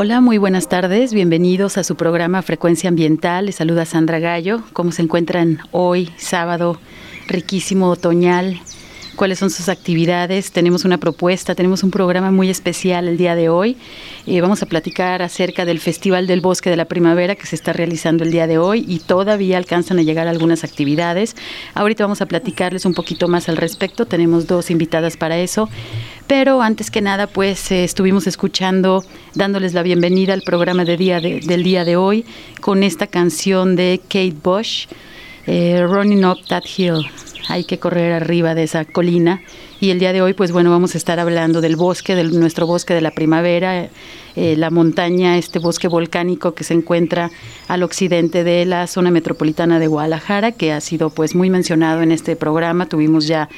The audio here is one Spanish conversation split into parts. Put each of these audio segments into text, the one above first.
Hola, muy buenas tardes. Bienvenidos a su programa Frecuencia Ambiental. Les saluda Sandra Gallo. ¿Cómo se encuentran hoy, sábado, riquísimo otoñal? Cuáles son sus actividades. Tenemos una propuesta, tenemos un programa muy especial el día de hoy. Eh, vamos a platicar acerca del Festival del Bosque de la Primavera que se está realizando el día de hoy y todavía alcanzan a llegar algunas actividades. Ahorita vamos a platicarles un poquito más al respecto. Tenemos dos invitadas para eso. Pero antes que nada, pues eh, estuvimos escuchando, dándoles la bienvenida al programa de día del día de hoy con esta canción de Kate Bush, eh, Running Up That Hill hay que correr arriba de esa colina. Y el día de hoy, pues bueno, vamos a estar hablando del bosque, de nuestro bosque de la primavera, eh, la montaña, este bosque volcánico que se encuentra al occidente de la zona metropolitana de Guadalajara, que ha sido pues muy mencionado en este programa. Tuvimos ya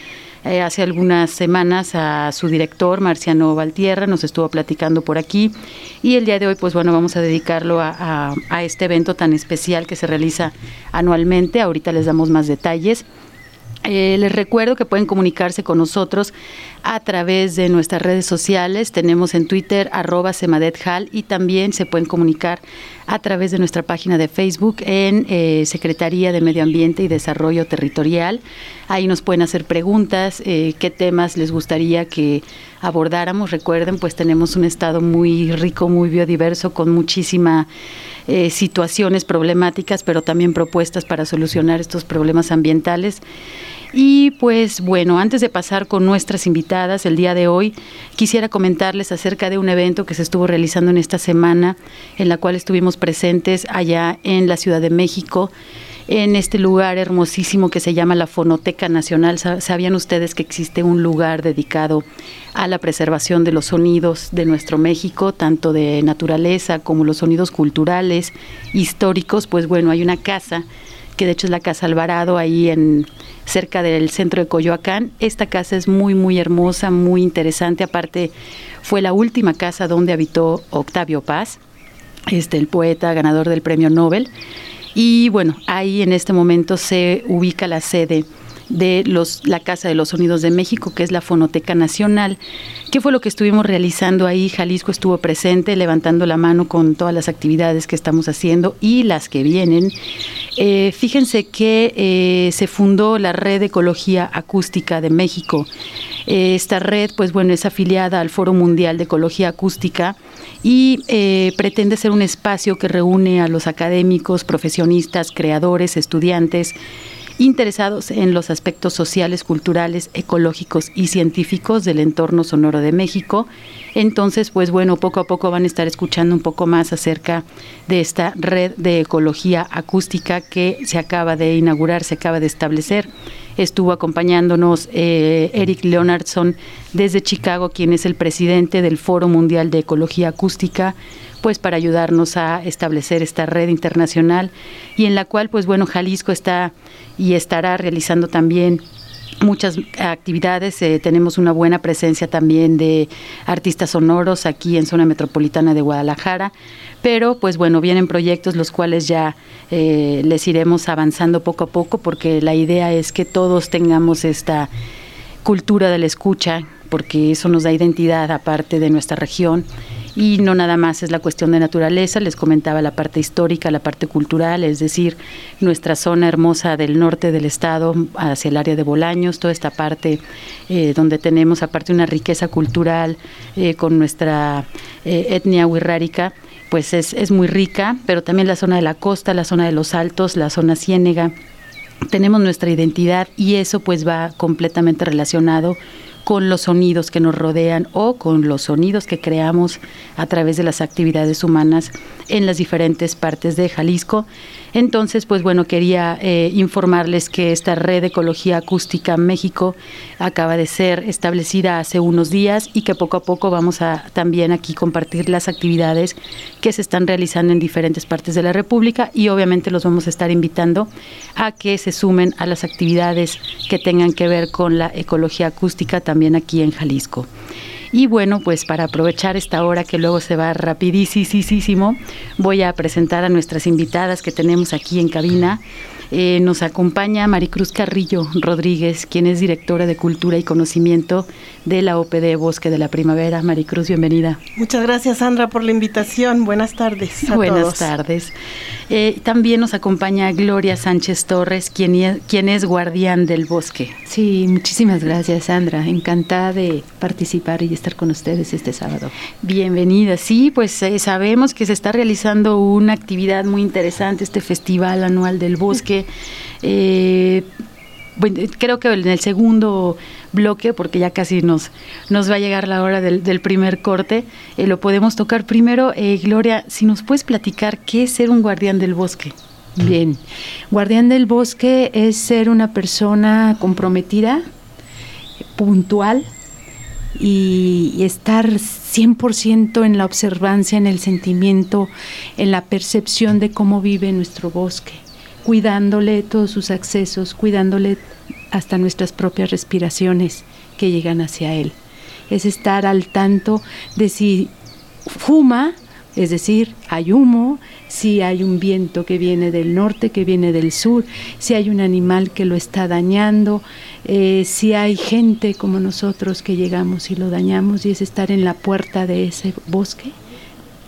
eh, hace algunas semanas a su director, Marciano Valtierra, nos estuvo platicando por aquí. Y el día de hoy, pues bueno, vamos a dedicarlo a, a este evento tan especial que se realiza anualmente. Ahorita les damos más detalles. Eh, les recuerdo que pueden comunicarse con nosotros a través de nuestras redes sociales. Tenemos en Twitter arroba semadethal y también se pueden comunicar a través de nuestra página de Facebook en eh, Secretaría de Medio Ambiente y Desarrollo Territorial. Ahí nos pueden hacer preguntas, eh, qué temas les gustaría que abordáramos. Recuerden, pues tenemos un estado muy rico, muy biodiverso, con muchísimas situaciones problemáticas, pero también propuestas para solucionar estos problemas ambientales. Y pues bueno, antes de pasar con nuestras invitadas el día de hoy, quisiera comentarles acerca de un evento que se estuvo realizando en esta semana, en la cual estuvimos presentes allá en la Ciudad de México en este lugar hermosísimo que se llama la Fonoteca Nacional. ¿Sabían ustedes que existe un lugar dedicado a la preservación de los sonidos de nuestro México, tanto de naturaleza como los sonidos culturales, históricos? Pues bueno, hay una casa que de hecho es la Casa Alvarado, ahí en cerca del centro de Coyoacán. Esta casa es muy, muy hermosa, muy interesante. Aparte, fue la última casa donde habitó Octavio Paz, este, el poeta ganador del premio Nobel. Y bueno, ahí en este momento se ubica la sede de los, la Casa de los Sonidos de México, que es la Fonoteca Nacional. ¿Qué fue lo que estuvimos realizando ahí? Jalisco estuvo presente, levantando la mano con todas las actividades que estamos haciendo y las que vienen. Eh, fíjense que eh, se fundó la Red de Ecología Acústica de México. Eh, esta red, pues bueno, es afiliada al Foro Mundial de Ecología Acústica y pretende ser un espacio que reúne a los académicos, profesionistas, creadores, estudiantes, interesados en los aspectos sociales, culturales, ecológicos y científicos del entorno sonoro de México. Entonces, pues bueno, poco a poco van a estar escuchando un poco más acerca de esta red de ecología acústica que se acaba de inaugurar, se acaba de establecer. Estuvo acompañándonos eh, Eric Leonardson desde Chicago, quien es el presidente del Foro Mundial de Ecología Acústica pues para ayudarnos a establecer esta red internacional y en la cual pues bueno Jalisco está y estará realizando también muchas actividades. Eh, tenemos una buena presencia también de artistas sonoros aquí en zona metropolitana de Guadalajara. Pero pues bueno, vienen proyectos los cuales ya eh, les iremos avanzando poco a poco porque la idea es que todos tengamos esta cultura de la escucha porque eso nos da identidad aparte de nuestra región y no nada más es la cuestión de naturaleza, les comentaba la parte histórica, la parte cultural, es decir, nuestra zona hermosa del norte del estado hacia el área de Bolaños, toda esta parte eh, donde tenemos aparte una riqueza cultural eh, con nuestra eh, etnia huirrárica, pues es, es muy rica, pero también la zona de la costa, la zona de los altos, la zona ciénega, tenemos nuestra identidad y eso pues va completamente relacionado con los sonidos que nos rodean o con los sonidos que creamos a través de las actividades humanas en las diferentes partes de Jalisco. Entonces, pues bueno, quería eh, informarles que esta red de ecología acústica México acaba de ser establecida hace unos días y que poco a poco vamos a también aquí compartir las actividades que se están realizando en diferentes partes de la República y obviamente los vamos a estar invitando a que se sumen a las actividades que tengan que ver con la ecología acústica también aquí en Jalisco. Y bueno, pues para aprovechar esta hora que luego se va rapidísimo, voy a presentar a nuestras invitadas que tenemos aquí en cabina. Eh, nos acompaña Maricruz Carrillo Rodríguez, quien es directora de Cultura y Conocimiento de la OPD Bosque de la Primavera. Maricruz, bienvenida. Muchas gracias, Sandra, por la invitación. Buenas tardes. A Buenas tardes. Eh, también nos acompaña Gloria Sánchez Torres, quien, quien es guardián del bosque. Sí, muchísimas gracias, Sandra. Encantada de participar y estar con ustedes este sábado. Bienvenida. Sí, pues eh, sabemos que se está realizando una actividad muy interesante, este Festival Anual del Bosque. Eh, bueno, creo que en el segundo bloque, porque ya casi nos, nos va a llegar la hora del, primer corte, eh, lo podemos tocar primero. Eh, Gloria, si nos puedes platicar qué es ser un guardián del bosque. Bien, guardián del bosque es ser una persona comprometida, puntual y, y estar 100% en la observancia, en el sentimiento, en la percepción de cómo vive nuestro bosque cuidándole todos sus accesos, cuidándole hasta nuestras propias respiraciones que llegan hacia él. Es estar al tanto de si fuma, es decir, hay humo, si hay un viento que viene del norte, que viene del sur, si hay un animal que lo está dañando, eh, si hay gente como nosotros que llegamos y lo dañamos, y es estar en la puerta de ese bosque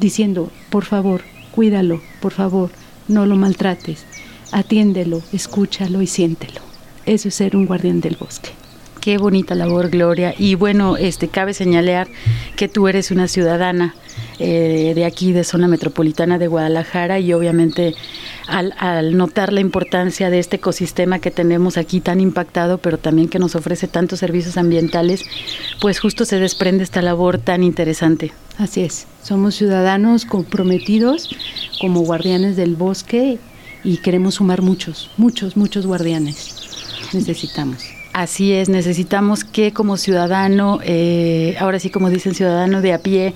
diciendo, por favor, cuídalo, por favor, no lo maltrates, atiéndelo, escúchalo y siéntelo. Eso es ser un guardián del bosque. Qué bonita labor, Gloria. Y bueno, este cabe señalar que tú eres una ciudadana eh, de aquí, de zona metropolitana de Guadalajara, y obviamente al, al, notar la importancia de este ecosistema que tenemos aquí tan impactado, pero también que nos ofrece tantos servicios ambientales, pues justo se desprende esta labor tan interesante. Así es, somos ciudadanos comprometidos como guardianes del bosque y queremos sumar muchos, muchos, muchos guardianes. Necesitamos. Así es, necesitamos que como ciudadano, eh, ahora sí como dicen ciudadano de a pie,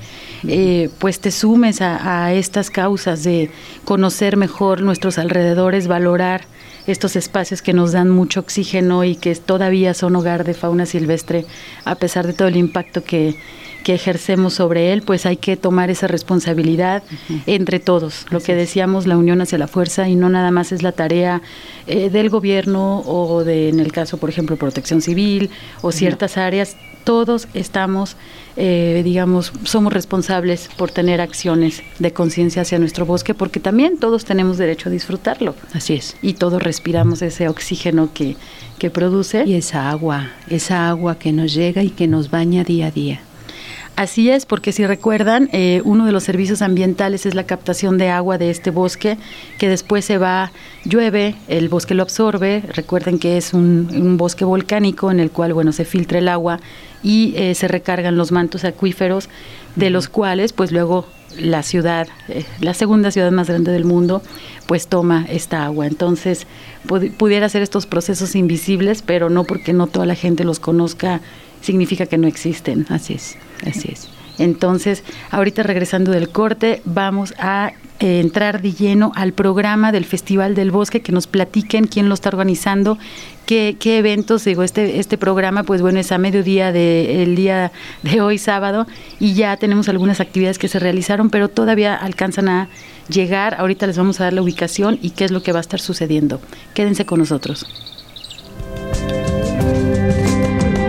eh, pues te sumes a, estas causas de conocer mejor nuestros alrededores, valorar estos espacios que nos dan mucho oxígeno y que todavía son hogar de fauna silvestre, a pesar de todo el impacto que, que ejercemos sobre él, pues hay que tomar esa responsabilidad entre todos. Lo que decíamos, la unión hacia la fuerza y no nada más es la tarea eh, del gobierno o de, en el caso, por ejemplo, protección civil o ciertas áreas. Todos estamos, eh, digamos, somos responsables por tener acciones de conciencia hacia nuestro bosque, porque también todos tenemos derecho a disfrutarlo. Así es. Y todos respiramos ese oxígeno que, que produce. Y esa agua, esa agua que nos llega y que nos baña día a día. Así es, porque si recuerdan, eh, uno de los servicios ambientales es la captación de agua de este bosque, que después se va, llueve, el bosque lo absorbe. Recuerden que es un, bosque volcánico en el cual, bueno, se filtra el agua y eh, se recargan los mantos acuíferos, de los cuales, pues luego la ciudad, eh, la segunda ciudad más grande del mundo, pues toma esta agua. Entonces, pudiera ser estos procesos invisibles, pero no porque no toda la gente los conozca significa que no existen. Así es, así es. Entonces, ahorita regresando del corte, vamos a eh, entrar de lleno al programa del Festival del Bosque, que nos platiquen quién lo está organizando, qué, qué eventos, digo, este, este programa, pues bueno, es a mediodía del día de hoy, sábado, y ya tenemos algunas actividades que se realizaron, pero todavía alcanzan a llegar. Ahorita les vamos a dar la ubicación y qué es lo que va a estar sucediendo. Quédense con nosotros.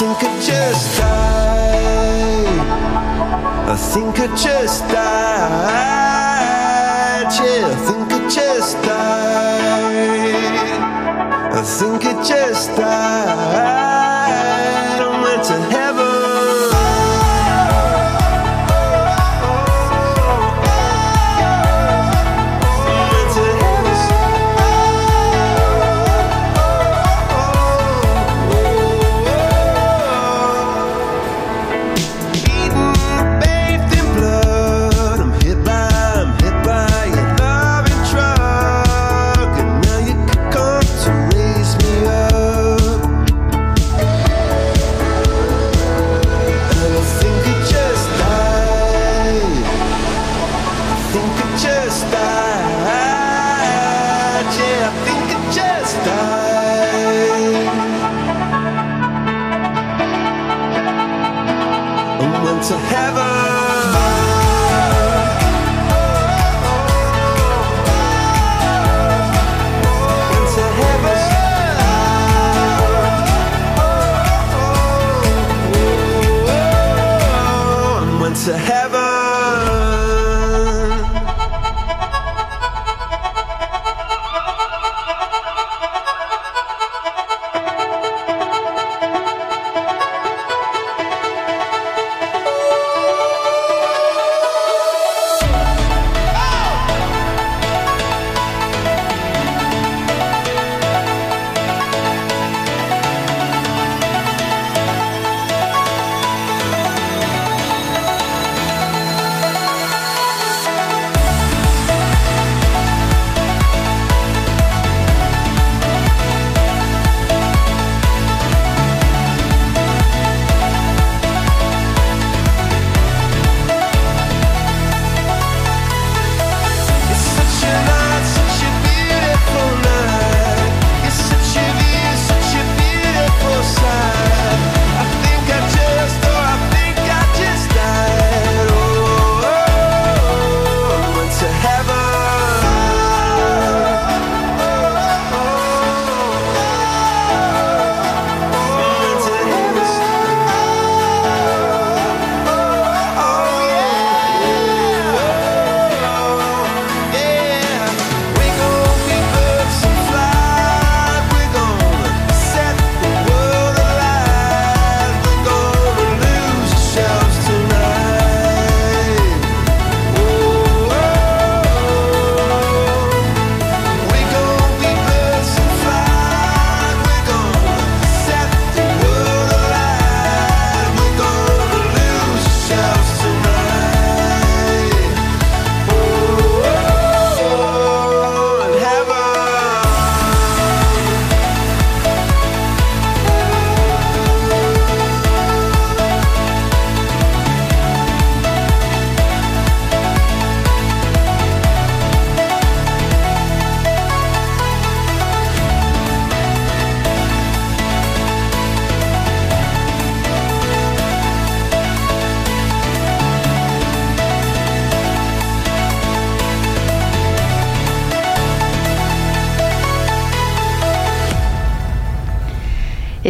Think I just died. I think I just died. Yeah, I think I just died. I think I just died. I went to heaven.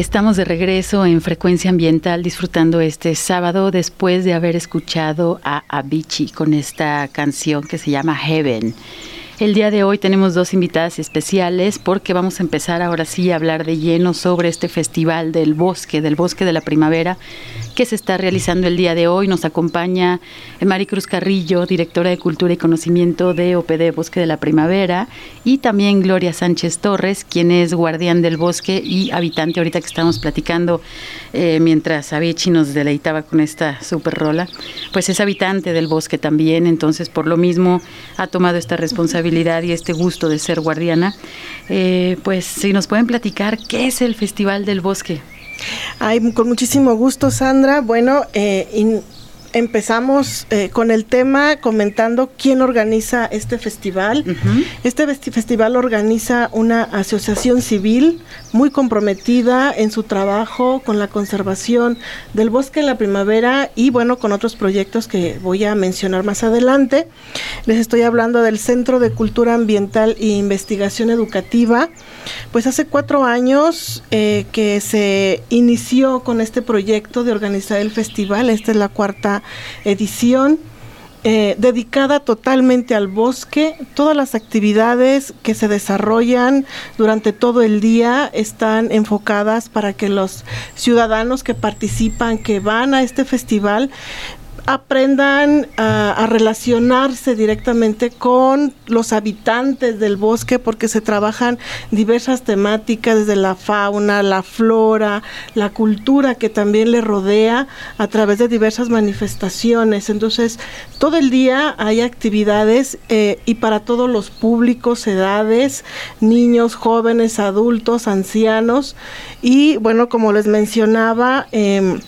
Estamos de regreso en Frecuencia Ambiental disfrutando este sábado después de haber escuchado a Avicii con esta canción que se llama Heaven. El día de hoy tenemos dos invitadas especiales porque vamos a empezar ahora sí a hablar de lleno sobre este festival del bosque, del bosque de la primavera que se está realizando el día de hoy. Nos acompaña Maricruz Carrillo, directora de Cultura y Conocimiento de OPD Bosque de la Primavera, y también Gloria Sánchez Torres, quien es guardián del bosque y habitante, ahorita que estamos platicando, eh, mientras Avicii nos deleitaba con esta super rola, pues es habitante del bosque también, entonces por lo mismo ha tomado esta responsabilidad y este gusto de ser guardiana. Eh, pues si nos pueden platicar, ¿qué es el Festival del Bosque? Ay, con muchísimo gusto, Sandra. Bueno, eh, empezamos eh, con el tema comentando quién organiza este festival. Este festival organiza una asociación civil muy comprometida en su trabajo con la conservación del bosque en la primavera y bueno, con otros proyectos que voy a mencionar más adelante. Les estoy hablando del Centro de Cultura Ambiental e Investigación Educativa. Pues hace cuatro años eh, que se inició con este proyecto de organizar el festival. Esta es la cuarta edición. eh, dedicada totalmente al bosque. Todas las actividades que se desarrollan durante todo el día están enfocadas para que los ciudadanos que participan, que van a este festival, aprendan a, relacionarse directamente con los habitantes del bosque porque se trabajan diversas temáticas desde la fauna, la flora, la cultura que también le rodea a través de diversas manifestaciones. Entonces, todo el día hay actividades eh, y para todos los públicos, edades, niños, jóvenes, adultos, ancianos y bueno, como les mencionaba, em,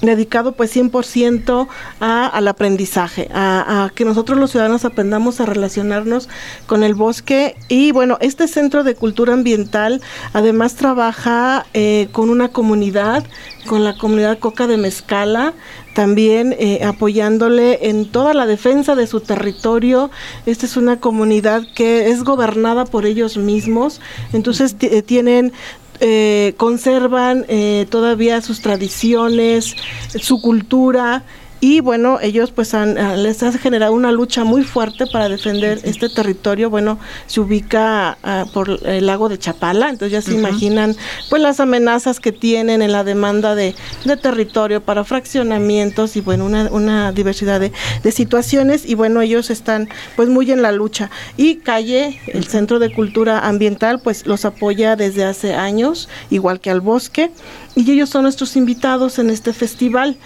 dedicado pues 100% a, al aprendizaje, a, que nosotros los ciudadanos aprendamos a relacionarnos con el bosque y bueno, este centro de cultura ambiental además trabaja eh, con una comunidad, con la comunidad Coca de Mezcala, también eh, apoyándole en toda la defensa de su territorio. Esta es una comunidad que es gobernada por ellos mismos, entonces eh, tienen eh, conservan eh, todavía sus tradiciones, su cultura y bueno, ellos pues han, ah, les ha generado una lucha muy fuerte para defender este territorio. Bueno, se ubica ah, por el lago de Chapala, entonces ya se imaginan pues las amenazas que tienen en la demanda de, de territorio para fraccionamientos y bueno, una, una diversidad de, de situaciones. Y bueno, ellos están pues muy en la lucha. Y Calle, el Centro de Cultura Ambiental, pues los apoya desde hace años, igual que al bosque y ellos son nuestros invitados en este festival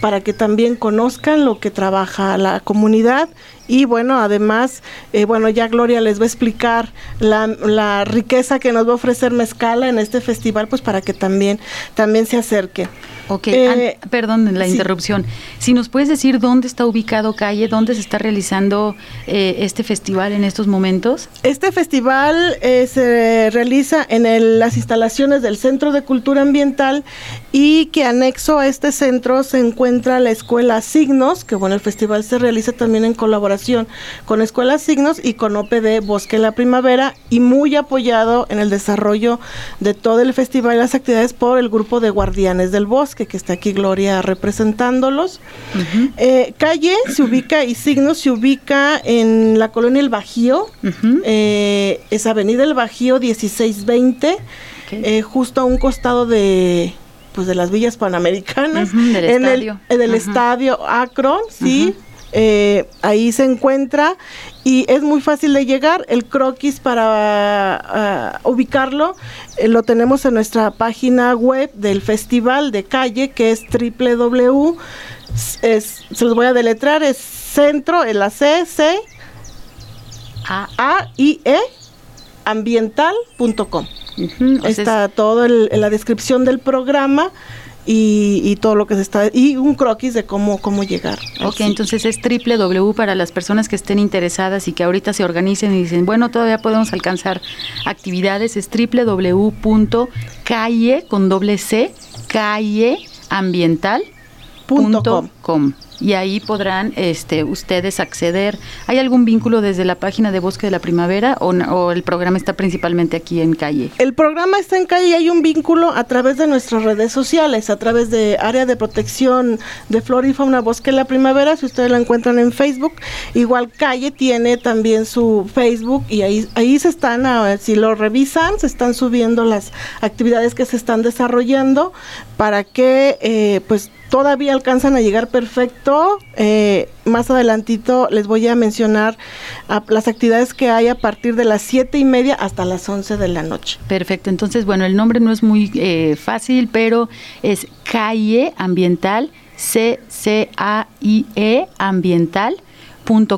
para que también conozcan lo que trabaja la comunidad y bueno, además, eh, bueno, ya Gloria les va a explicar la, la riqueza que nos va a ofrecer Mezcala en este festival, pues para que también, también se acerque. Ok, Eh, an- perdón la sí. interrupción. Si nos puedes decir dónde está ubicado Calle, dónde se está realizando eh, este festival en estos momentos. Este festival eh, se realiza en el- las instalaciones del Centro de Cultura Ambiental y que anexo a este centro se encuentra la Escuela Signos, que bueno, el festival se realiza también en colaboración con Escuela Signos y con OPD Bosque la Primavera y muy apoyado en el desarrollo de todo el festival y las actividades por el grupo de Guardianes del Bosque, que está aquí Gloria representándolos. Eh, calle se ubica y Signos se ubica en la colonia El Bajío, eh, es Avenida El Bajío 1620, Ok. eh, justo a un costado de pues de las villas panamericanas, del en el, estadio. Akron, sí. eh, ahí se encuentra y es muy fácil de llegar. El croquis para ah, ubicarlo eh, lo tenemos en nuestra página web del festival de calle que es www. Es, se los voy a deletrar, es centro, en la C, C, Ah, A, I, E, ambiental.com. Está todo el- en la descripción del programa y, y todo lo que se está y un croquis de cómo cómo llegar. Ok, sitio. entonces es www para las personas que estén interesadas y que ahorita se organicen y dicen, bueno, todavía podemos alcanzar actividades, es www.calle con doble C, Punto com. calleambiental.com. Y ahí podrán este, ustedes acceder. ¿Hay algún vínculo desde la página de Bosque de la Primavera o, o el programa está principalmente aquí en calle? El programa está en calle y hay un vínculo a través de nuestras redes sociales, a través de Área de Protección de Flora y Fauna Bosque la Primavera, si ustedes la encuentran en Facebook. Igual Calle tiene también su Facebook y ahí, ahí se están, si lo revisan, se están subiendo las actividades que se están desarrollando para que eh, pues todavía alcanzan a llegar perfecto. Eh, más adelantito les voy a mencionar las actividades que hay a partir de las siete y media hasta las 11 de la noche. Perfecto, entonces, bueno, el nombre no es muy eh, fácil, pero es Calle Ambiental, C-C-A-I-E Ambiental.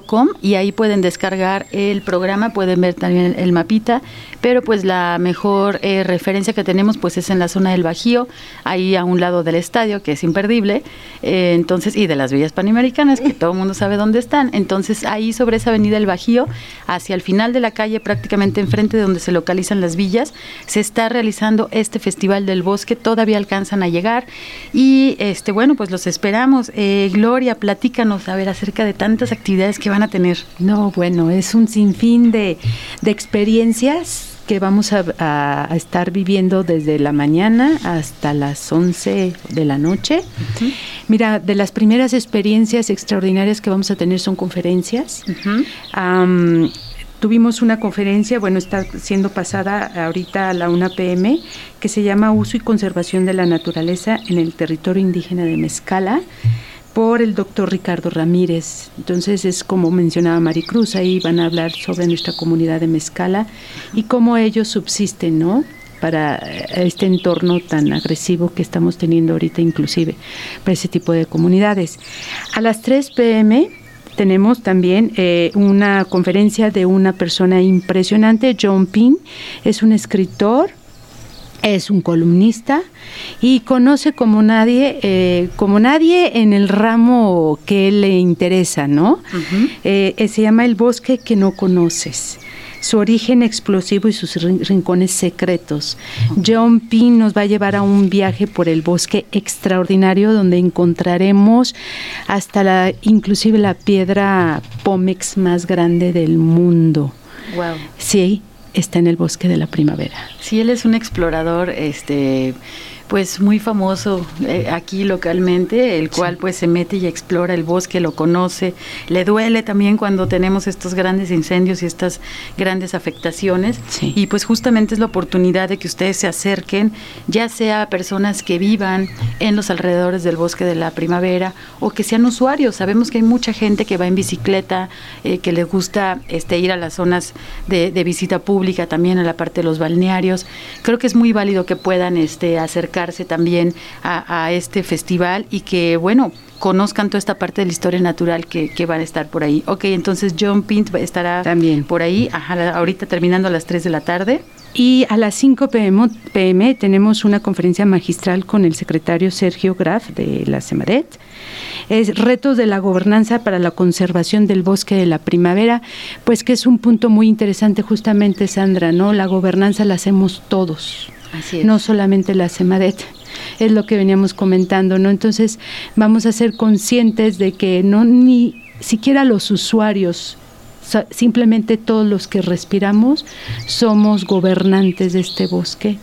Com y ahí pueden descargar el programa, pueden ver también el, mapita, pero pues la mejor eh, referencia que tenemos pues es en la zona del Bajío, ahí a un lado del estadio, que es imperdible, eh, entonces, y de las villas panamericanas, que todo el mundo sabe dónde están, entonces ahí sobre esa avenida del Bajío, hacia el final de la calle, prácticamente enfrente de donde se localizan las villas, se está realizando este Festival del Bosque, todavía alcanzan a llegar y este bueno, pues los esperamos. Eh, Gloria, platícanos a ver acerca de tantas actividades que van a tener? No, bueno, es un sinfín de, de experiencias que vamos a, a, estar viviendo desde la mañana hasta las 11 de la noche. Uh -huh. Mira, de las primeras experiencias extraordinarias que vamos a tener son conferencias. Uh -huh. um, tuvimos una conferencia, bueno, está siendo pasada ahorita a la 1 pm, que se llama Uso y Conservación de la Naturaleza en el Territorio Indígena de Mezcala por el doctor Ricardo Ramírez. Entonces es como mencionaba Maricruz, ahí van a hablar sobre nuestra comunidad de Mezcala y cómo ellos subsisten, ¿no? para este entorno tan agresivo que estamos teniendo ahorita inclusive para ese tipo de comunidades. A las 3 pm tenemos también eh, una conferencia de una persona impresionante, John Pin, es un escritor, es un columnista y conoce como nadie, eh, como nadie en el ramo que le interesa, ¿no? Uh -huh. eh, se llama El bosque que no conoces su origen explosivo y sus rincones secretos. John Pin nos va a llevar a un viaje por el bosque extraordinario donde encontraremos hasta la inclusive la piedra pómex más grande del mundo. Wow. Sí, está en el bosque de la primavera. Sí, él es un explorador, este pues muy famoso eh, aquí localmente, el cual sí. pues se mete y explora el bosque, lo conoce, le duele también cuando tenemos estos grandes incendios y estas grandes afectaciones sí. y pues justamente es la oportunidad de que ustedes se acerquen, ya sea personas que vivan en los alrededores del bosque de la primavera o que sean usuarios, sabemos que hay mucha gente que va en bicicleta, eh, que les gusta este ir a las zonas de, de, visita pública, también a la parte de los balnearios, creo que es muy válido que puedan este acercarse también a, a, este festival y que, bueno, conozcan toda esta parte de la historia natural que, que van a estar por ahí. Ok, entonces John Pint estará también por ahí, ajá, ahorita terminando a las 3 de la tarde. Y a las 5 PM, PM, tenemos una conferencia magistral con el secretario Sergio Graf de la CEMADET. Es retos de la gobernanza para la conservación del bosque de la primavera, pues que es un punto muy interesante justamente, Sandra, ¿no? La gobernanza la hacemos todos, no solamente la CEMADET es lo que veníamos comentando, ¿no? Entonces vamos a ser conscientes de que no ni siquiera los usuarios, simplemente todos los que respiramos somos gobernantes de este bosque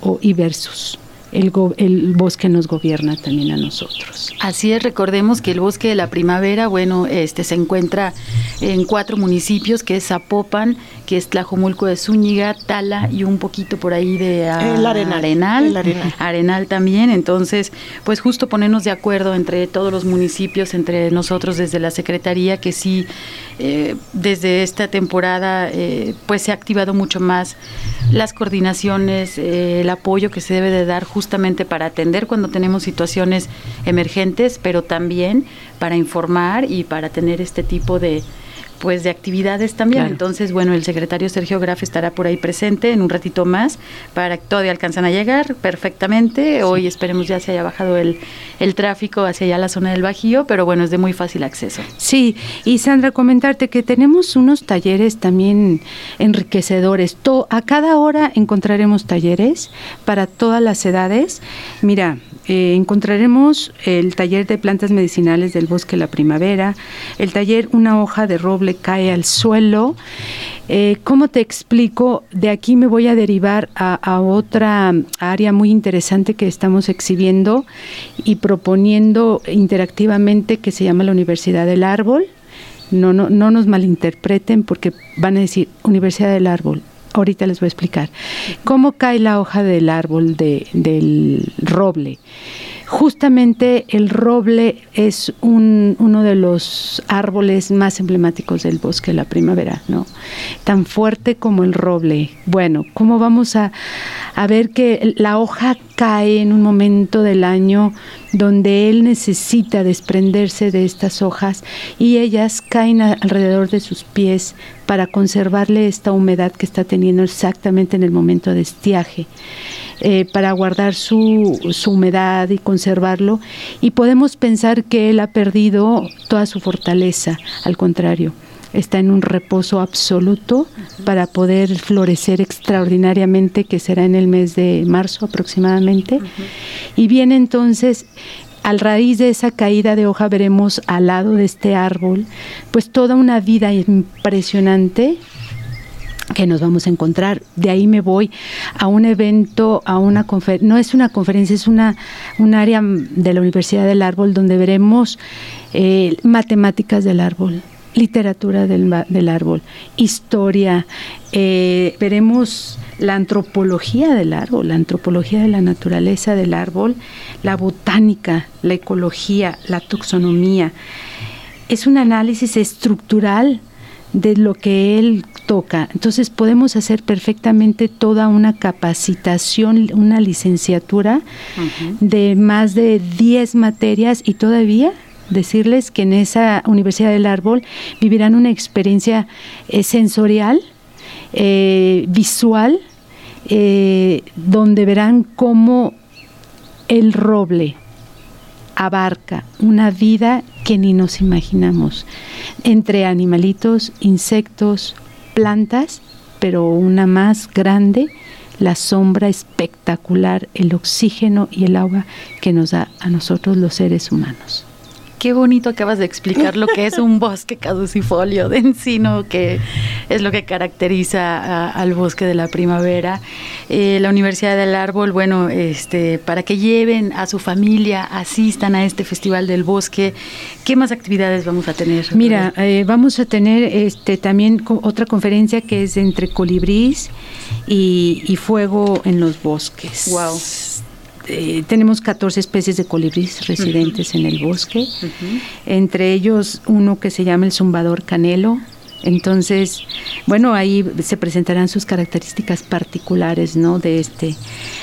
o y versus el, el, bosque nos gobierna también a nosotros. Así es, recordemos que el bosque de la primavera, bueno, este se encuentra en cuatro municipios, que es Zapopan, que es Tlajomulco de Zúñiga, Tala y un poquito por ahí de uh, el Arenal, Arenal, el Arenal, Arenal también. Entonces, pues justo ponernos de acuerdo entre todos los municipios, entre nosotros desde la Secretaría, que sí, eh, desde esta temporada, eh, pues se ha activado mucho más las coordinaciones, eh, el apoyo que se debe de dar justamente para atender cuando tenemos situaciones emergentes, pero también para informar y para tener este tipo de pues de actividades también. Claro. Entonces, bueno, el secretario Sergio Graf estará por ahí presente en un ratito más para que todavía alcanzan a llegar perfectamente. Sí. Hoy esperemos ya se haya bajado el, el tráfico hacia allá la zona del Bajío, pero bueno, es de muy fácil acceso. Sí, y Sandra, comentarte que tenemos unos talleres también enriquecedores. To a cada hora encontraremos talleres para todas las edades. Mira, eh, encontraremos el taller de plantas medicinales del bosque la primavera, el taller Una hoja de roble cae al suelo. Eh, ¿Cómo te explico? De aquí me voy a derivar a, a, otra área muy interesante que estamos exhibiendo y proponiendo interactivamente que se llama la Universidad del Árbol. No, no, no nos malinterpreten porque van a decir Universidad del Árbol ahorita les voy a explicar. ¿Cómo cae la hoja del árbol de, del roble? Justamente el roble es un, uno de los árboles más emblemáticos del bosque de la primavera, ¿no? Tan fuerte como el roble. Bueno, ¿cómo vamos a, ver que la hoja cae en un momento del año donde él necesita desprenderse de estas hojas y ellas caen alrededor de sus pies para conservarle esta humedad que está teniendo exactamente en el momento de estiaje, eh, para guardar su, su humedad y conservarlo. Y podemos pensar que él ha perdido toda su fortaleza, al contrario está en un reposo absoluto para poder florecer extraordinariamente, que será en el mes de marzo aproximadamente. Y viene entonces, al raíz de esa caída de hoja, veremos al lado de este árbol, pues toda una vida impresionante que nos vamos a encontrar. De ahí me voy a un evento, a una conferencia, no es una conferencia, es una un área de la Universidad del Árbol donde veremos eh, matemáticas del árbol, literatura del, del árbol, historia, eh, veremos la antropología del árbol, la antropología de la naturaleza del árbol, la botánica, la ecología, la taxonomía. Es un análisis estructural de lo que él toca. Entonces podemos hacer perfectamente toda una capacitación, una licenciatura de más de 10 materias y todavía decirles que en esa Universidad del Árbol vivirán una experiencia eh, sensorial, eh, visual, eh, donde verán cómo el roble abarca una vida que ni nos imaginamos, entre animalitos, insectos, plantas, pero una más grande, la sombra espectacular, el oxígeno y el agua que nos da a nosotros los seres humanos. Qué bonito acabas de explicar lo que es un bosque caducifolio de encino, que es lo que caracteriza a- al bosque de la primavera. Eh, la Universidad del Árbol, bueno, este, para que lleven a su familia, asistan a este Festival del Bosque, ¿qué más actividades vamos a tener? Mira, eh, vamos a tener este también co- otra conferencia que es entre colibrís y, y fuego en los bosques. Wow. Eh, tenemos 14 especies de colibríes residentes en el bosque, entre ellos uno que se llama el zumbador canelo. Entonces, bueno, ahí se presentarán sus características particulares, ¿no? De este.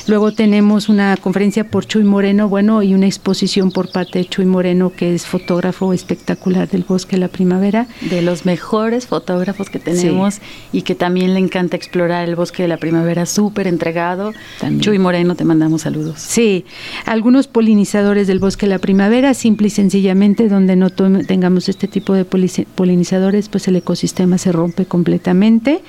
Luego tenemos una conferencia por Chuy Moreno, bueno, y una exposición por parte de Chuy Moreno, que es fotógrafo espectacular del bosque de la primavera. de los mejores fotógrafos que tenemos y que también le encanta explorar el bosque de la primavera, súper entregado. También. Chuy Moreno, te mandamos saludos. Sí, algunos polinizadores del bosque de la primavera, simple y sencillamente, donde no tengamos este tipo de polinizadores, pues el ecosistema se rompe completamente.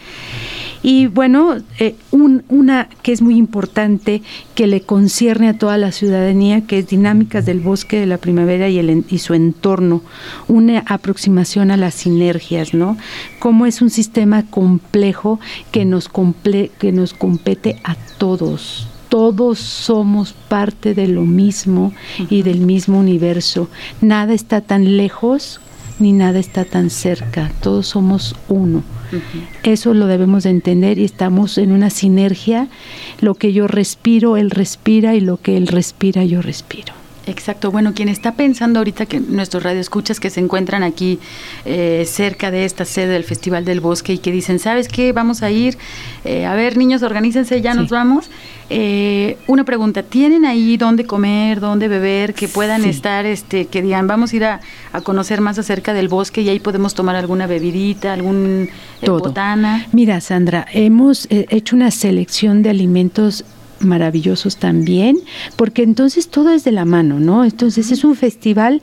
Y bueno, eh, un- una que es muy importante, que le concierne a toda la ciudadanía, que es dinámicas del bosque de la primavera y, el, y su entorno, una aproximación a las sinergias, ¿no? Cómo es un sistema complejo que nos, comple- que nos compete a todos. Todos somos parte de lo mismo y del mismo universo. Nada está tan lejos ni nada está tan cerca. Todos somos uno. Eso lo debemos de entender y estamos en una sinergia. Lo que yo respiro, él respira y lo que él respira, yo respiro. Exacto, bueno, quien está pensando ahorita que nuestros radioescuchas que se encuentran aquí eh, cerca de esta sede del Festival del Bosque y que dicen, ¿sabes qué? Vamos a ir, eh, a ver, niños, organícense, ya Sí. nos vamos. Eh, una pregunta, ¿tienen ahí dónde comer, dónde beber, que puedan Sí. estar, este, que digan, vamos a ir a, a conocer más acerca del bosque y ahí podemos tomar alguna bebidita, algún eh, Todo. botana? Mira, Sandra, hemos eh, hecho una selección de alimentos maravillosos también, porque entonces todo es de la mano, ¿no? Entonces es un festival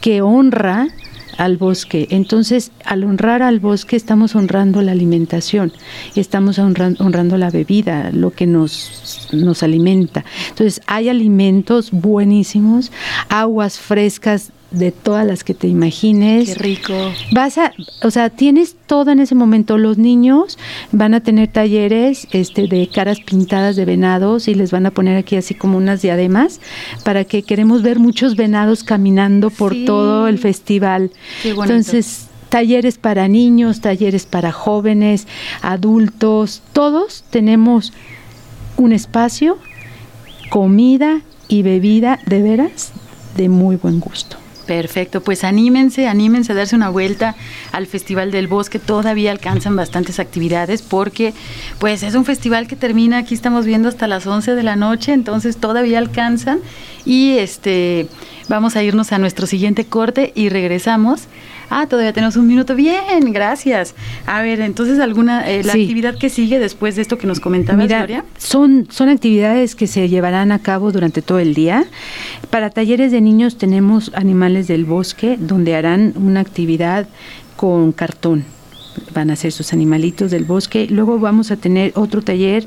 que honra al bosque. Entonces, al honrar al bosque, estamos honrando la alimentación estamos honran- honrando la bebida, lo que nos, nos alimenta. Entonces, hay alimentos buenísimos, aguas frescas de todas las que te imagines. Qué rico. Vas a, o sea, tienes todo en ese momento. Los niños van a tener talleres este, de caras pintadas de venados y les van a poner aquí así como unas diademas para que queremos ver muchos venados caminando por Sí. todo el festival. Qué bonito. Entonces, talleres para niños, talleres para jóvenes, adultos, todos tenemos un espacio, comida y bebida de veras de muy buen gusto. Perfecto, pues anímense, anímense a darse una vuelta al Festival del Bosque, todavía alcanzan bastantes actividades porque pues es un festival que termina, aquí estamos viendo hasta las 11 de la noche, entonces todavía alcanzan y este vamos a irnos a nuestro siguiente corte y regresamos. Ah, todavía tenemos un minuto. Bien, gracias. A ver, entonces alguna eh, la Sí. actividad que sigue después de esto que nos comentabas, Mira, Gloria. son, son actividades que se llevarán a cabo durante todo el día. Para talleres de niños tenemos animales del bosque donde harán una actividad con cartón. Van a hacer sus animalitos del bosque. Luego vamos a tener otro taller.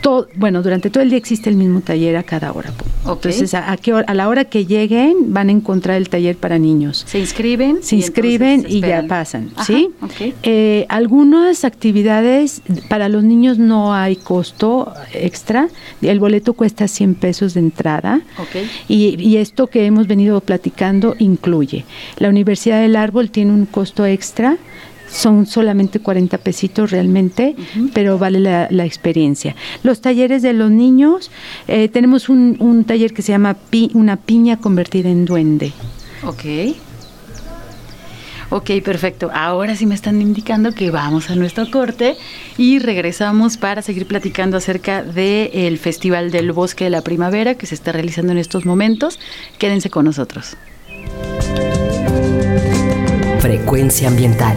To- bueno, durante todo el día existe el mismo taller a cada hora. Entonces, a, a qué hora- a la hora que lleguen van a encontrar el taller para niños. Se inscriben. Se inscriben y ya pasan, Ajá, ¿sí? Eh, algunas actividades para los niños no hay costo extra. El boleto cuesta 100 pesos de entrada. Ok. Y, y esto que hemos venido platicando incluye. La Universidad del Árbol tiene un costo extra. Son solamente 40 pesitos realmente, pero vale la, la experiencia. Los talleres de los niños, eh, tenemos un, un taller que se llama pi- Una piña convertida en duende. Ok. Ok, perfecto. Ahora sí me están indicando que vamos a nuestro corte y regresamos para seguir platicando acerca del Festival del Bosque de la Primavera que se está realizando en estos momentos. Quédense con nosotros. Frecuencia ambiental.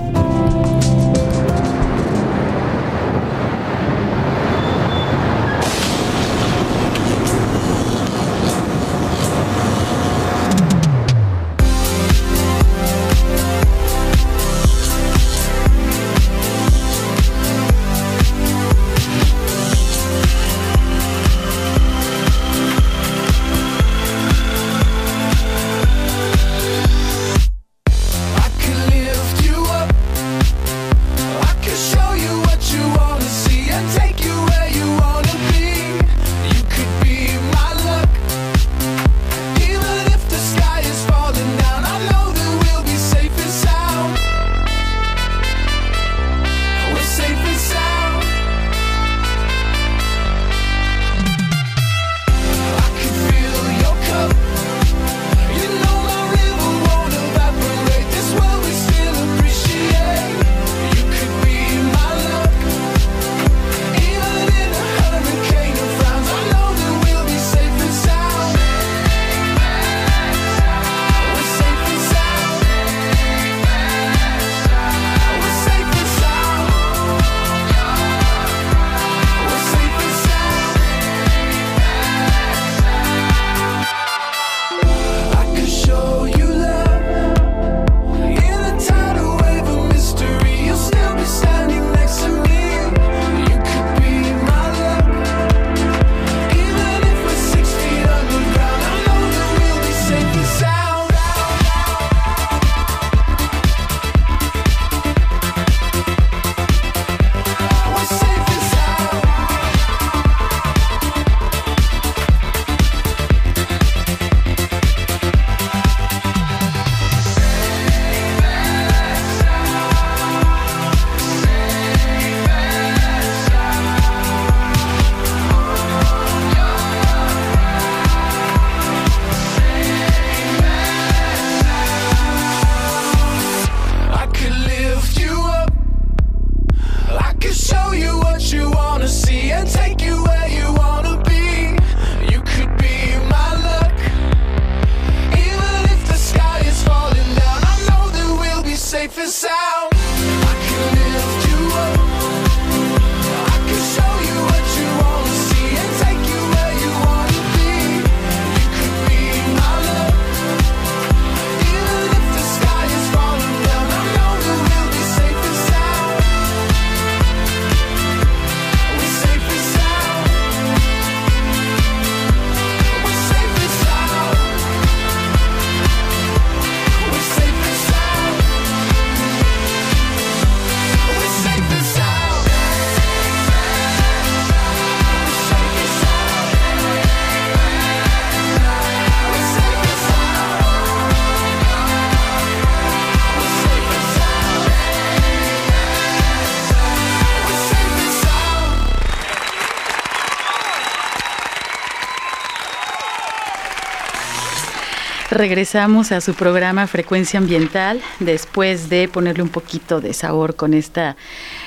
Regresamos a su programa Frecuencia Ambiental después de ponerle un poquito de sabor con esta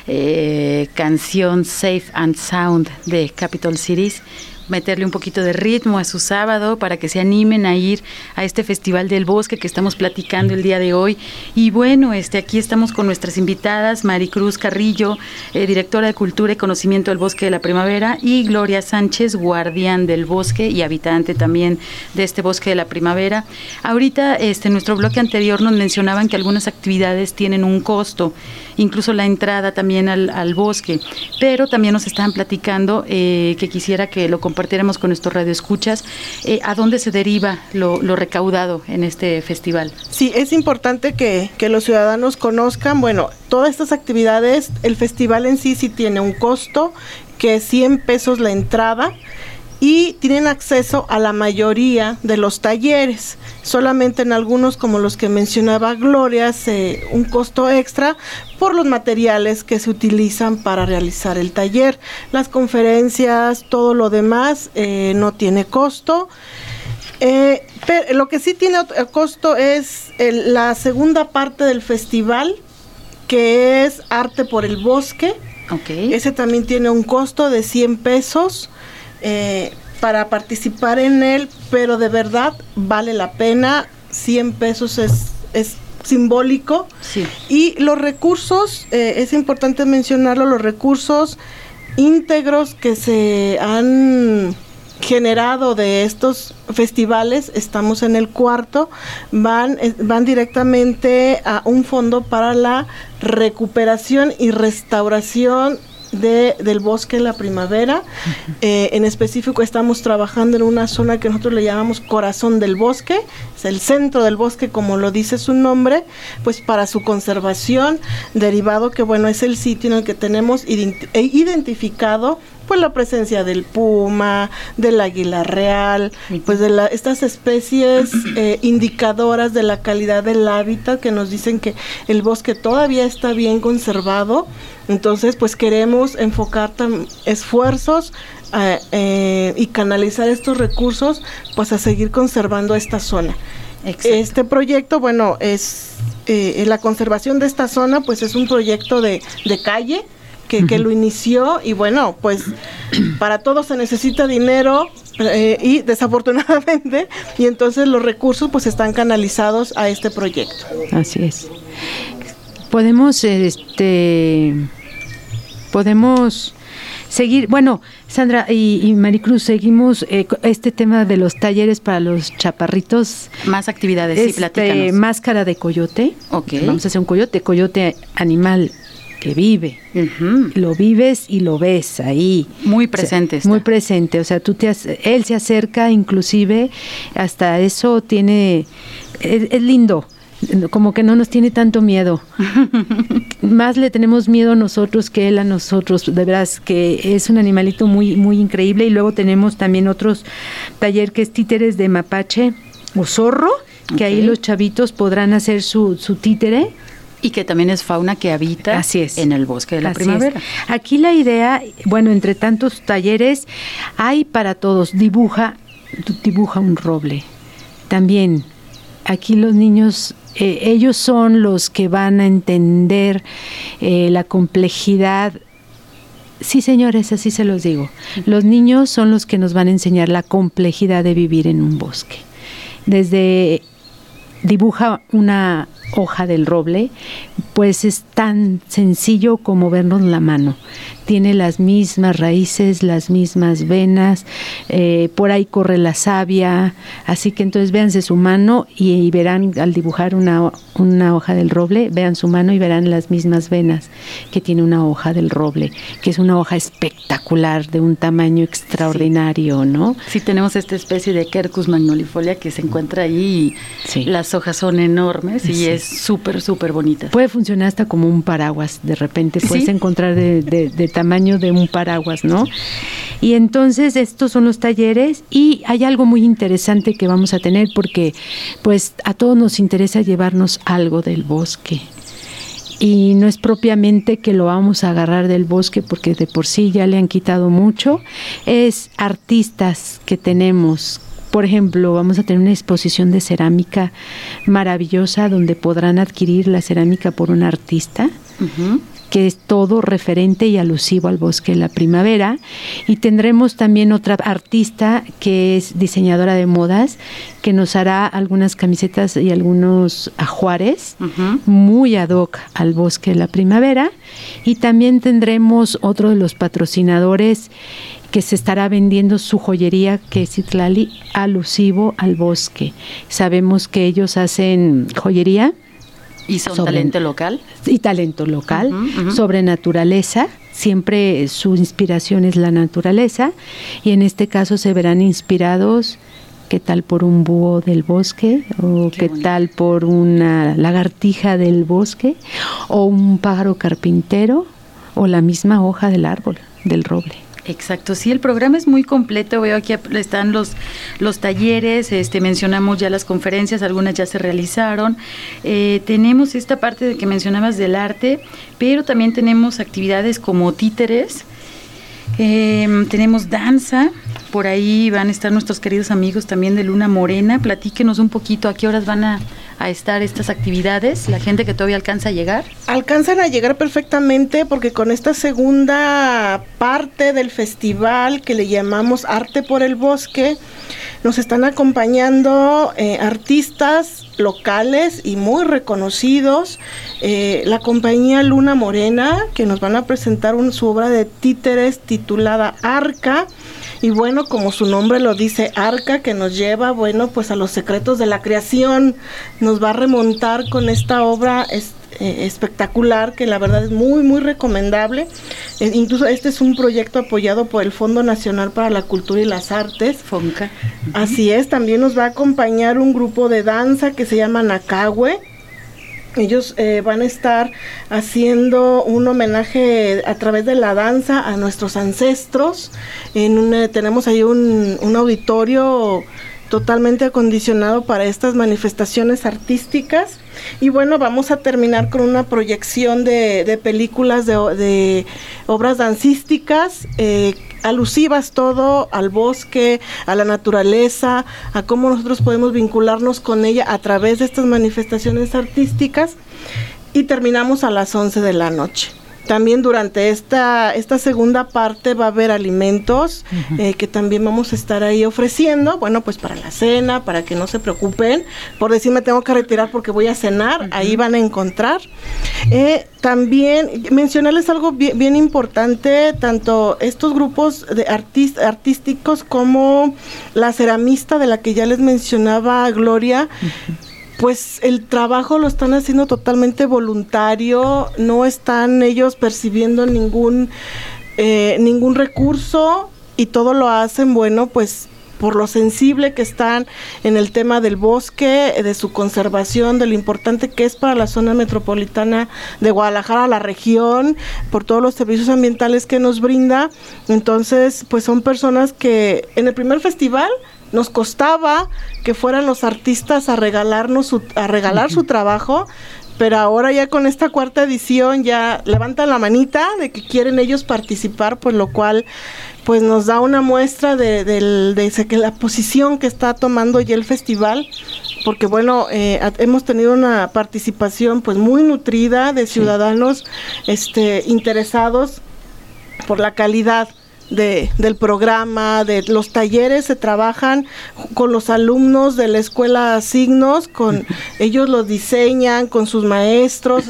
eh, canción Safe and Sound de Capital Cities meterle un poquito de ritmo a su sábado para que se animen a ir a este Festival del Bosque que estamos platicando el día de hoy. Y bueno, este aquí estamos con nuestras invitadas, Maricruz Carrillo, eh, directora de Cultura y Conocimiento del Bosque de la Primavera, y Gloria Sánchez, guardián del bosque y habitante también de este Bosque de la Primavera. Ahorita, este, en nuestro bloque anterior nos mencionaban que algunas actividades tienen un costo, incluso la entrada también al, bosque, pero también nos estaban platicando eh, que quisiera que lo compartiéramos con nuestros radioescuchas, eh, a dónde se deriva lo, recaudado en este festival. Sí, es importante que, que los ciudadanos conozcan, bueno, todas estas actividades, el festival en sí sí tiene un costo, que es 100 pesos la entrada y tienen acceso a la mayoría de los talleres. Solamente en algunos, como los que mencionaba Gloria, se, un costo extra por los materiales que se utilizan para realizar el taller. Las conferencias, todo lo demás eh, no tiene costo. Eh, pero lo que sí tiene costo es el- la segunda parte del festival, que es Arte por el Bosque. Ok. Ese también tiene un costo de 100 pesos eh, para participar en él, pero de verdad vale la pena. 100 pesos es, es simbólico. Sí. Y los recursos, eh, es importante mencionarlo, los recursos íntegros que se han generado de estos festivales, estamos en el cuarto, van, eh, van directamente a un fondo para la recuperación y restauración de, del bosque en la primavera. Eh, en específico estamos trabajando en una zona que nosotros le llamamos corazón del bosque, es el centro del bosque como lo dice su nombre, pues para su conservación, derivado que bueno es el sitio en el que tenemos ident- e identificado pues la presencia del puma, del águila real, pues de la, estas especies eh, indicadoras de la calidad del hábitat que nos dicen que el bosque todavía está bien conservado. Entonces, pues queremos enfocar esfuerzos eh, eh, y canalizar estos recursos, pues a seguir conservando esta zona. Exacto. Este proyecto, bueno, es eh, la conservación de esta zona, pues es un proyecto de, de calle que, que lo inició y bueno, pues para todo se necesita dinero eh, y desafortunadamente y entonces los recursos pues están canalizados a este proyecto. Así es. Podemos, este, podemos seguir. Bueno, Sandra y, y Maricruz, seguimos eh, este tema de los talleres para los chaparritos. Más actividades, sí, Este, platícanos. máscara de coyote. Ok. Vamos a hacer un coyote, coyote animal que vive. Lo vives y lo ves ahí. Muy O sea, presente muy presente. O sea, tú te él se acerca, inclusive, hasta eso tiene. Es, es lindo. Como que no nos tiene tanto miedo. Más le tenemos miedo nosotros que él a nosotros. De veras que es un animalito muy, muy increíble. Y luego tenemos también otros taller que es títeres de mapache o zorro, que ahí los chavitos podrán hacer su, su títere. Y que también es fauna que habita Así es. en el bosque de la Así es. primavera. Aquí la idea, bueno, entre tantos talleres, hay para todos. Dibuja, dibuja un roble. También, aquí los niños, eh, ellos son los que van a entender eh, la complejidad Sí, señores, así se los digo. Los niños son los que nos van a enseñar la complejidad de vivir en un bosque. Desde dibuja una hoja del roble, pues es tan sencillo como vernos la mano. Tiene las mismas raíces, las mismas venas, eh, por ahí corre la savia, así que entonces véanse su mano y, y verán al dibujar una, una hoja del roble, vean su mano y verán las mismas venas que tiene una hoja del roble, que es una hoja espectacular, de un tamaño extraordinario, ¿no? Sí, tenemos esta especie de Quercus magnolifolia que se encuentra ahí y Sí. las hojas son enormes y Sí. es súper, súper bonita. Puede funcionar hasta como un paraguas, de repente puedes Sí. encontrar de, de- de tamaño de un paraguas, ¿no? Y entonces estos son los talleres y hay algo muy interesante que vamos a tener porque pues a todos nos interesa llevarnos algo del bosque. Y no es propiamente que lo vamos a agarrar del bosque porque de por sí ya le han quitado mucho, es artistas que tenemos Por ejemplo, vamos a tener una exposición de cerámica maravillosa donde podrán adquirir la cerámica por un artista. Que es todo referente y alusivo al bosque de la primavera. Y tendremos también otra artista que es diseñadora de modas, que nos hará algunas camisetas y algunos ajuares muy ad hoc al bosque de la primavera. Y también tendremos otro de los patrocinadores que se estará vendiendo su joyería, que es Itlali, alusivo al bosque. Sabemos que ellos hacen joyería ¿Y son Sobre- talento local? y talento local, ujú. sobre naturaleza. Siempre su inspiración es la naturaleza y en este caso se verán inspirados, ¿qué tal por un búho del bosque? ¿O Qué tal por una lagartija del bosque? ¿O un pájaro carpintero? ¿O la misma hoja del árbol, del roble? Exacto, sí, el programa es muy completo. Veo aquí están los, los talleres, este, mencionamos ya las conferencias, algunas ya se realizaron. Eh, tenemos esta parte de que mencionabas del arte, pero también tenemos actividades como títeres, eh, tenemos danza, por ahí van a estar nuestros queridos amigos también de Luna Morena. Platíquenos un poquito a qué horas van a, a estar estas actividades, la gente que todavía alcanza a llegar. Alcanzan a llegar perfectamente porque con esta segunda parte del festival que le llamamos Arte por el Bosque, nos están acompañando eh, artistas locales y muy reconocidos. Eh, la compañía Luna Morena, que nos van a presentar su obra de títeres titulada Arca. Y bueno, como su nombre lo dice, Arca, que nos lleva, bueno, pues a los secretos de la creación, nos va a remontar con esta obra es- eh, espectacular, que la verdad es muy, muy recomendable. Eh, incluso este es un proyecto apoyado por el Fondo Nacional para la Cultura y las Artes. Fonca. Así es, también nos va a acompañar un grupo de danza que se llama Nakahue. Ellos eh, van a estar haciendo un homenaje a través de la danza a nuestros ancestros. En un, eh, tenemos ahí un, un auditorio totalmente acondicionado para estas manifestaciones artísticas. Y bueno, vamos a terminar con una proyección de, películas, de, de obras dancísticas, eh, alusivas todo al bosque, a la naturaleza, a cómo nosotros podemos vincularnos con ella a través de estas manifestaciones artísticas. Y terminamos a las 11 de la noche. También durante esta, esta segunda parte va a haber alimentos eh, que también vamos a estar ahí ofreciendo, bueno, pues para la cena, para que no se preocupen, por decir me tengo que retirar porque voy a cenar, ahí van a encontrar. Eh, también mencionarles algo bien, bien importante, tanto estos grupos de artis- artísticos como la ceramista de la que ya les mencionaba Gloria, pues el trabajo lo están haciendo totalmente voluntario, no están ellos percibiendo ningún, eh, ningún recurso y todo lo hacen, bueno, pues por lo sensible que están en el tema del bosque, de su conservación, de lo importante que es para la zona metropolitana de Guadalajara, la región, por todos los servicios ambientales que nos brinda. Entonces, pues son personas que en el primer festival nos costaba que fueran los artistas a regalarnos su, a regalar su trabajo, pero ahora ya con esta cuarta edición ya levantan la manita de que quieren ellos participar, por lo cual pues nos da una muestra de, de que la posición que está tomando ya el festival, porque bueno, eh, hemos tenido una participación pues muy nutrida de ciudadanos este, interesados por la calidad de, del programa, de los talleres se trabajan con los alumnos de la escuela Signos, con ellos los diseñan, con sus maestros.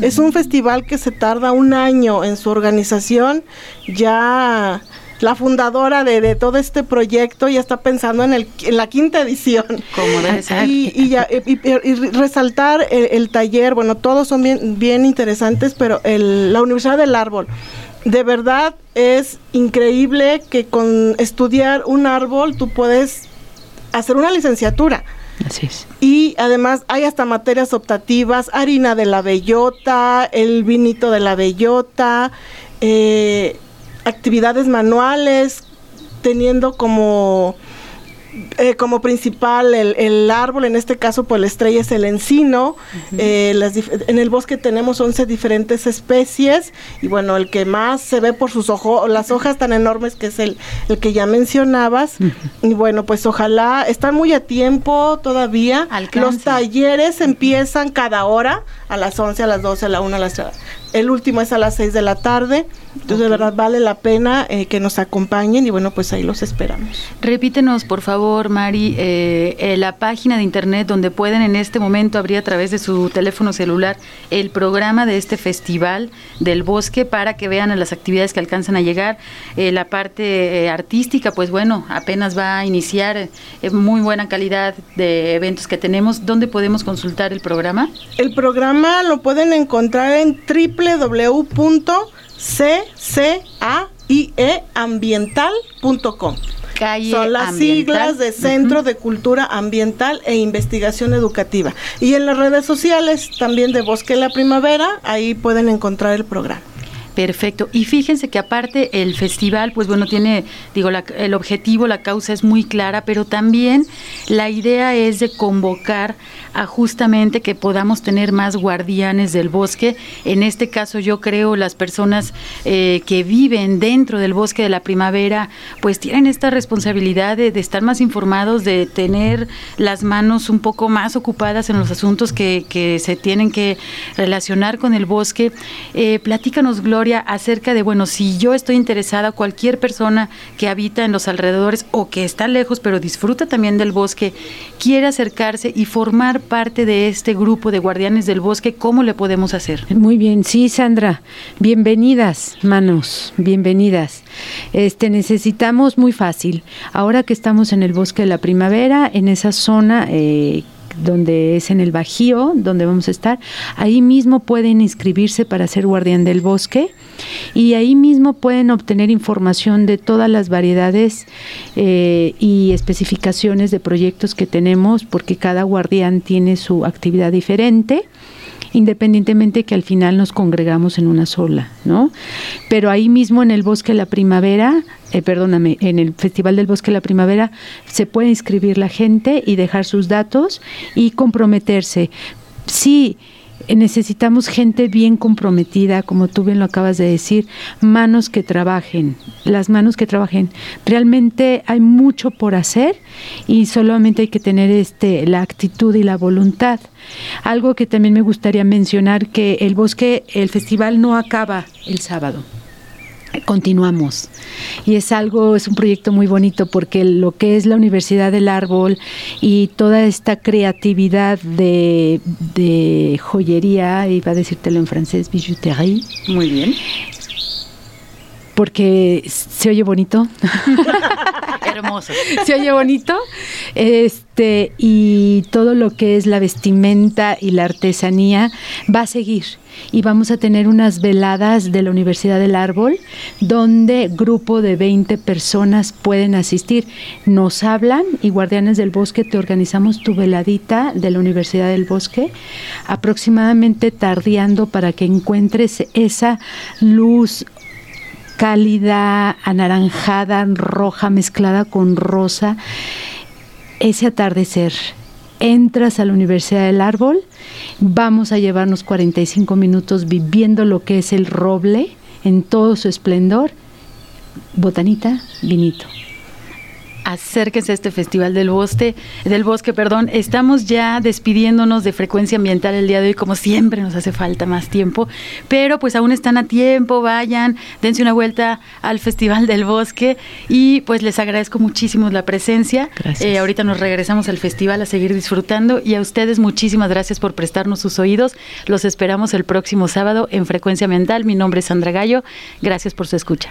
es un festival que se tarda un año en su organización. Ya la fundadora de, de todo este proyecto ya está pensando en, el, en la quinta edición. Como debe ser. Y, y ya, y- y- y resaltar el, el taller, bueno, todos son bien, bien interesantes, pero el- la Universidad del Árbol, de verdad es increíble que con estudiar un árbol tú puedes hacer una licenciatura. Así es. Y además hay hasta materias optativas, harina de la bellota, el vinito de la bellota, eh, actividades manuales, teniendo como eh, como principal el, el árbol, en este caso pues la estrella es el encino. Eh, las en el bosque tenemos 11 diferentes especies y bueno, el que más se ve por sus ojos, las hojas tan enormes que es el, el que ya mencionabas. Y bueno, pues ojalá, están muy a tiempo todavía. Alcance. Los talleres empiezan cada hora, a las 11, a las 12, a la 1, a las 3. El último es a las 6 de la tarde. Entonces, de verdad, vale la pena eh, que nos acompañen y bueno, pues ahí los esperamos. Repítenos, por favor, Mari, eh, eh, la página de internet donde pueden en este momento abrir a través de su teléfono celular el programa de este festival del bosque para que vean las actividades que alcanzan a llegar. La parte artística, pues bueno, apenas va a iniciar. eh, muy buena calidad de eventos que tenemos. ¿Dónde podemos consultar el programa? El programa lo pueden encontrar en www.ccaiambiental.com. Calle Son las Ambiental. siglas de Centro de Cultura Ambiental e Investigación Educativa. Y en las redes sociales también de Bosque La Primavera, ahí pueden encontrar el programa. Perfecto. Y fíjense que aparte el festival, pues bueno, tiene, digo, la- el objetivo, la causa es muy clara, pero también la idea es de convocar a justamente que podamos tener más guardianes del bosque. En este caso, yo creo las personas eh, que viven dentro del bosque de la primavera, pues tienen esta responsabilidad de, estar más informados, de tener las manos un poco más ocupadas en los asuntos que, que se tienen que relacionar con el bosque. Eh, platícanos, Gloria, acerca de, bueno, si yo estoy interesada, cualquier persona que habita en los alrededores o que está lejos, pero disfruta también del bosque, quiere acercarse y formar parte de este grupo de guardianes del bosque, ¿cómo le podemos hacer? Muy bien, sí, Sandra. Bienvenidas, manos, bienvenidas. Este necesitamos muy fácil. Ahora que estamos en el bosque de la primavera, en esa zona eh, donde es en el Bajío, donde vamos a estar, ahí mismo pueden inscribirse para ser guardián del bosque y ahí mismo pueden obtener información de todas las variedades eh, y especificaciones de proyectos que tenemos, porque cada guardián tiene su actividad diferente independientemente que al final nos congregamos en una sola, ¿no? Pero ahí mismo en el Bosque de la Primavera, eh, perdóname, en el Festival del Bosque de la Primavera se puede inscribir la gente y dejar sus datos y comprometerse. Sí, eh, necesitamos gente bien comprometida, como tú bien lo acabas de decir, manos que trabajen, las manos que trabajen. Realmente hay mucho por hacer y solamente hay que tener este la actitud y la voluntad. Algo que también me gustaría mencionar que el bosque, el festival no acaba el sábado continuamos. Y es algo, es un proyecto muy bonito porque lo que es la Universidad del Árbol y toda esta creatividad de, de joyería, iba a decírtelo en francés, bijouterie, Muy bien. porque se oye bonito. Hermoso. se oye bonito. Este, y todo lo que es la vestimenta y la artesanía va a seguir. Y vamos a tener unas veladas de la Universidad del Árbol, donde grupo de 20 personas pueden asistir. Nos hablan y Guardianes del Bosque te organizamos tu veladita de la Universidad del Bosque, aproximadamente tardeando para que encuentres esa luz cálida, anaranjada, roja, mezclada con rosa, ese atardecer. Entras a la Universidad del Árbol, vamos a llevarnos 45 minutos viviendo lo que es el roble en todo su esplendor. Botanita, vinito. Acérquense a este Festival del Bosque, del Bosque, perdón. Estamos ya despidiéndonos de Frecuencia Ambiental el día de hoy, como siempre nos hace falta más tiempo, pero pues aún están a tiempo, vayan, dense una vuelta al Festival del Bosque y pues les agradezco muchísimo la presencia. Gracias. Eh, ahorita nos regresamos al festival a seguir disfrutando y a ustedes muchísimas gracias por prestarnos sus oídos. Los esperamos el próximo sábado en Frecuencia Ambiental. Mi nombre es Sandra Gallo. Gracias por su escucha.